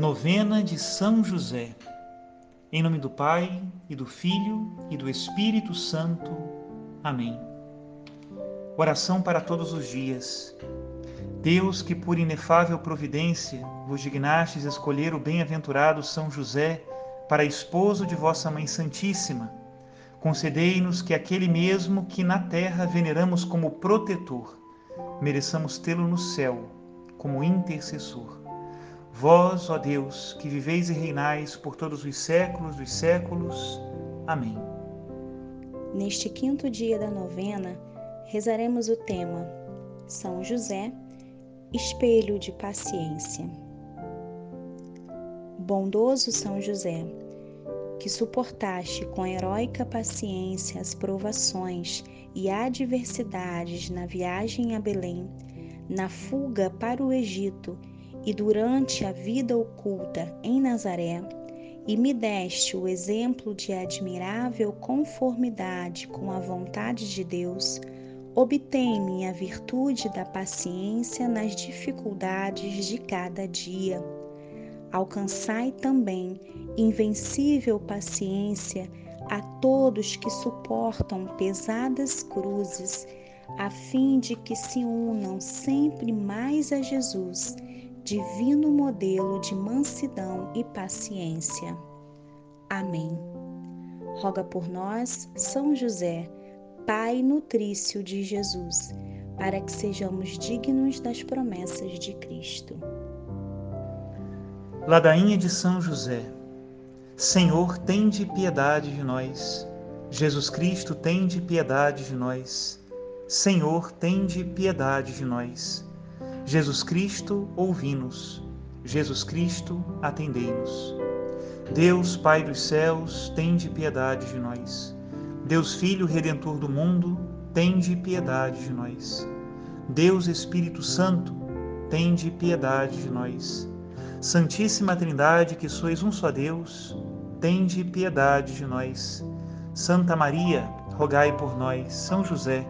Novena de São José. Em nome do Pai, e do Filho, e do Espírito Santo. Amém. Oração para todos os dias. Deus, que por inefável providência vos dignastes escolher o bem-aventurado São José para esposo de vossa Mãe Santíssima, concedei-nos que aquele mesmo que na terra veneramos como protetor, mereçamos tê-lo no céu como intercessor Vós, ó Deus, que viveis e reinais por todos os séculos dos séculos. Amém. Neste quinto dia da novena, rezaremos o tema São José, espelho de paciência. Bondoso São José, que suportaste com heróica paciência as provações e adversidades na viagem a Belém, na fuga para o Egito e durante a vida oculta em Nazaré, e me deste o exemplo de admirável conformidade com a vontade de Deus, obtém-me a virtude da paciência nas dificuldades de cada dia. Alcançai também invencível paciência a todos que suportam pesadas cruzes, a fim de que se unam sempre mais a Jesus divino modelo de mansidão e paciência. Amém. Roga por nós, São José, Pai nutrício de Jesus, para que sejamos dignos das promessas de Cristo. Ladainha de São José. Senhor, tende piedade de nós. Jesus Cristo, tende piedade de nós. Senhor, tende piedade de nós. Jesus Cristo, ouvi-nos. Jesus Cristo, atendei-nos. Deus, Pai dos céus, tende piedade de nós. Deus Filho Redentor do mundo, tende piedade de nós. Deus Espírito Santo, tende piedade de nós. Santíssima Trindade, que sois um só Deus, tende piedade de nós. Santa Maria, rogai por nós. São José,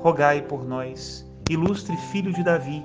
rogai por nós. Ilustre Filho de Davi,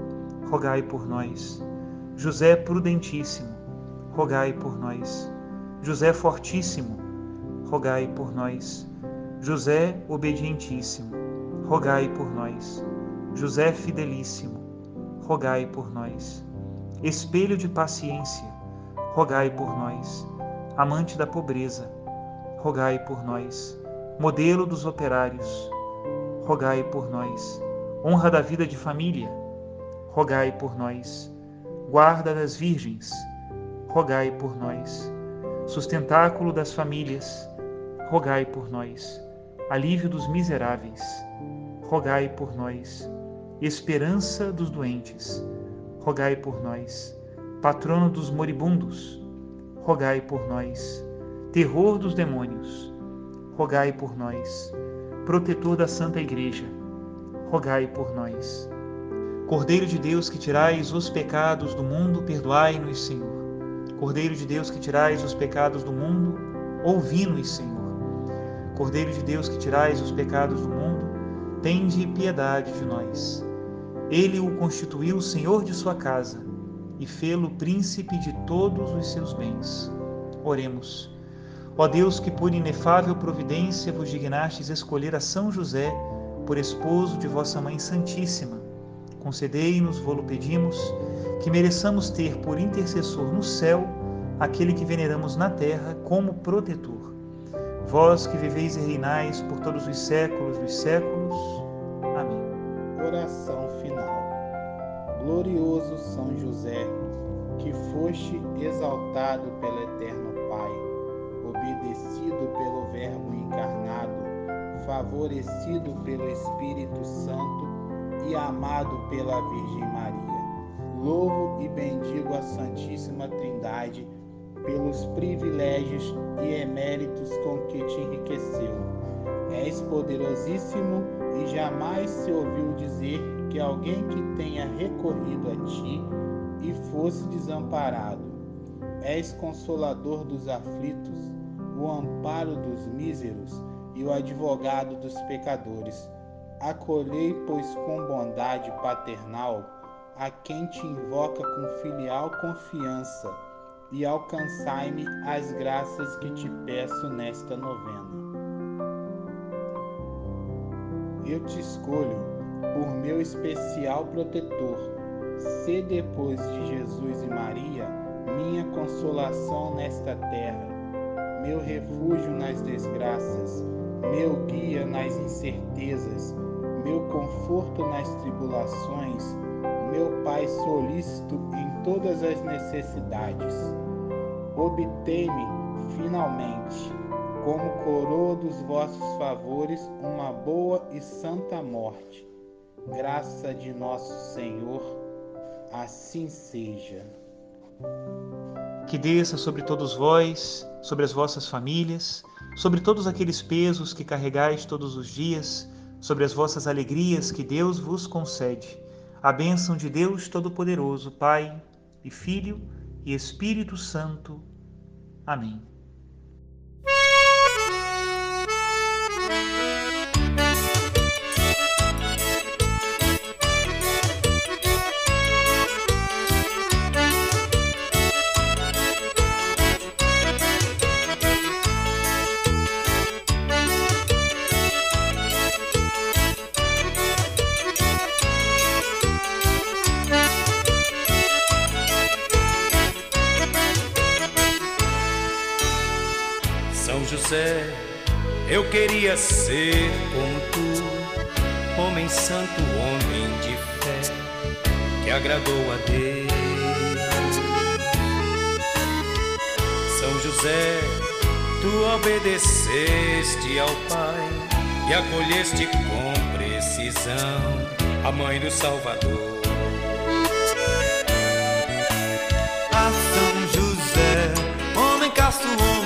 rogai por nós. José prudentíssimo, rogai por nós. José fortíssimo, rogai por nós. José obedientíssimo, rogai por nós. José fidelíssimo, rogai por nós. Espelho de paciência, rogai por nós. Amante da pobreza, rogai por nós. Modelo dos operários, rogai por nós. Honra da vida de família, rogai por nós. Guarda das virgens, rogai por nós. Sustentáculo das famílias, rogai por nós. Alívio dos miseráveis, rogai por nós. Esperança dos doentes, rogai por nós. Patrono dos moribundos, rogai por nós. Terror dos demônios, rogai por nós. Protetor da Santa Igreja, rogai por nós Cordeiro de Deus que tirais os pecados do mundo, perdoai-nos, Senhor. Cordeiro de Deus que tirais os pecados do mundo, ouvi-nos, Senhor. Cordeiro de Deus que tirais os pecados do mundo, tende piedade de nós. Ele o constituiu Senhor de sua casa e fê-lo príncipe de todos os seus bens. Oremos. Ó Deus, que por inefável providência vos dignastes escolher a São José por esposo de vossa Mãe Santíssima, concedei-nos, vô-lo pedimos, que mereçamos ter por intercessor no céu aquele que veneramos na terra como protetor. Vós que viveis e reinais por todos os séculos dos séculos. Amém. Oração final. Glorioso São José, que foste exaltado pelo Eterno Pai, obedecido pelo Verbo encarnado, favorecido pelo Espírito Santo, e amado pela Virgem Maria. louvo e bendigo a Santíssima Trindade pelos privilégios e eméritos com que te enriqueceu. És poderosíssimo e jamais se ouviu dizer que alguém que tenha recorrido a ti e fosse desamparado. És consolador dos aflitos, o amparo dos míseros e o advogado dos pecadores. Acolhei, pois, com bondade paternal a quem te invoca com filial confiança e alcançai-me as graças que te peço nesta novena. Eu te escolho por meu especial protetor. Se depois de Jesus e Maria, minha consolação nesta terra, meu refúgio nas desgraças, meu guia nas incertezas, meu conforto nas tribulações, meu Pai solícito em todas as necessidades. Obtei-me, finalmente, como coroa dos vossos favores, uma boa e santa morte. Graça de nosso Senhor, assim seja. Que desça sobre todos vós, sobre as vossas famílias, sobre todos aqueles pesos que carregais todos os dias, sobre as vossas alegrias que Deus vos concede. A bênção de Deus Todo-Poderoso, Pai e Filho e Espírito Santo. Amém. Eu queria ser como tu, homem santo, homem de fé, que agradou a Deus. São José, tu obedeceste ao Pai e acolheste com precisão a mãe do Salvador. A São José, homem casto, homem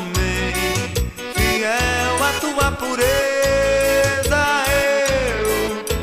por ele.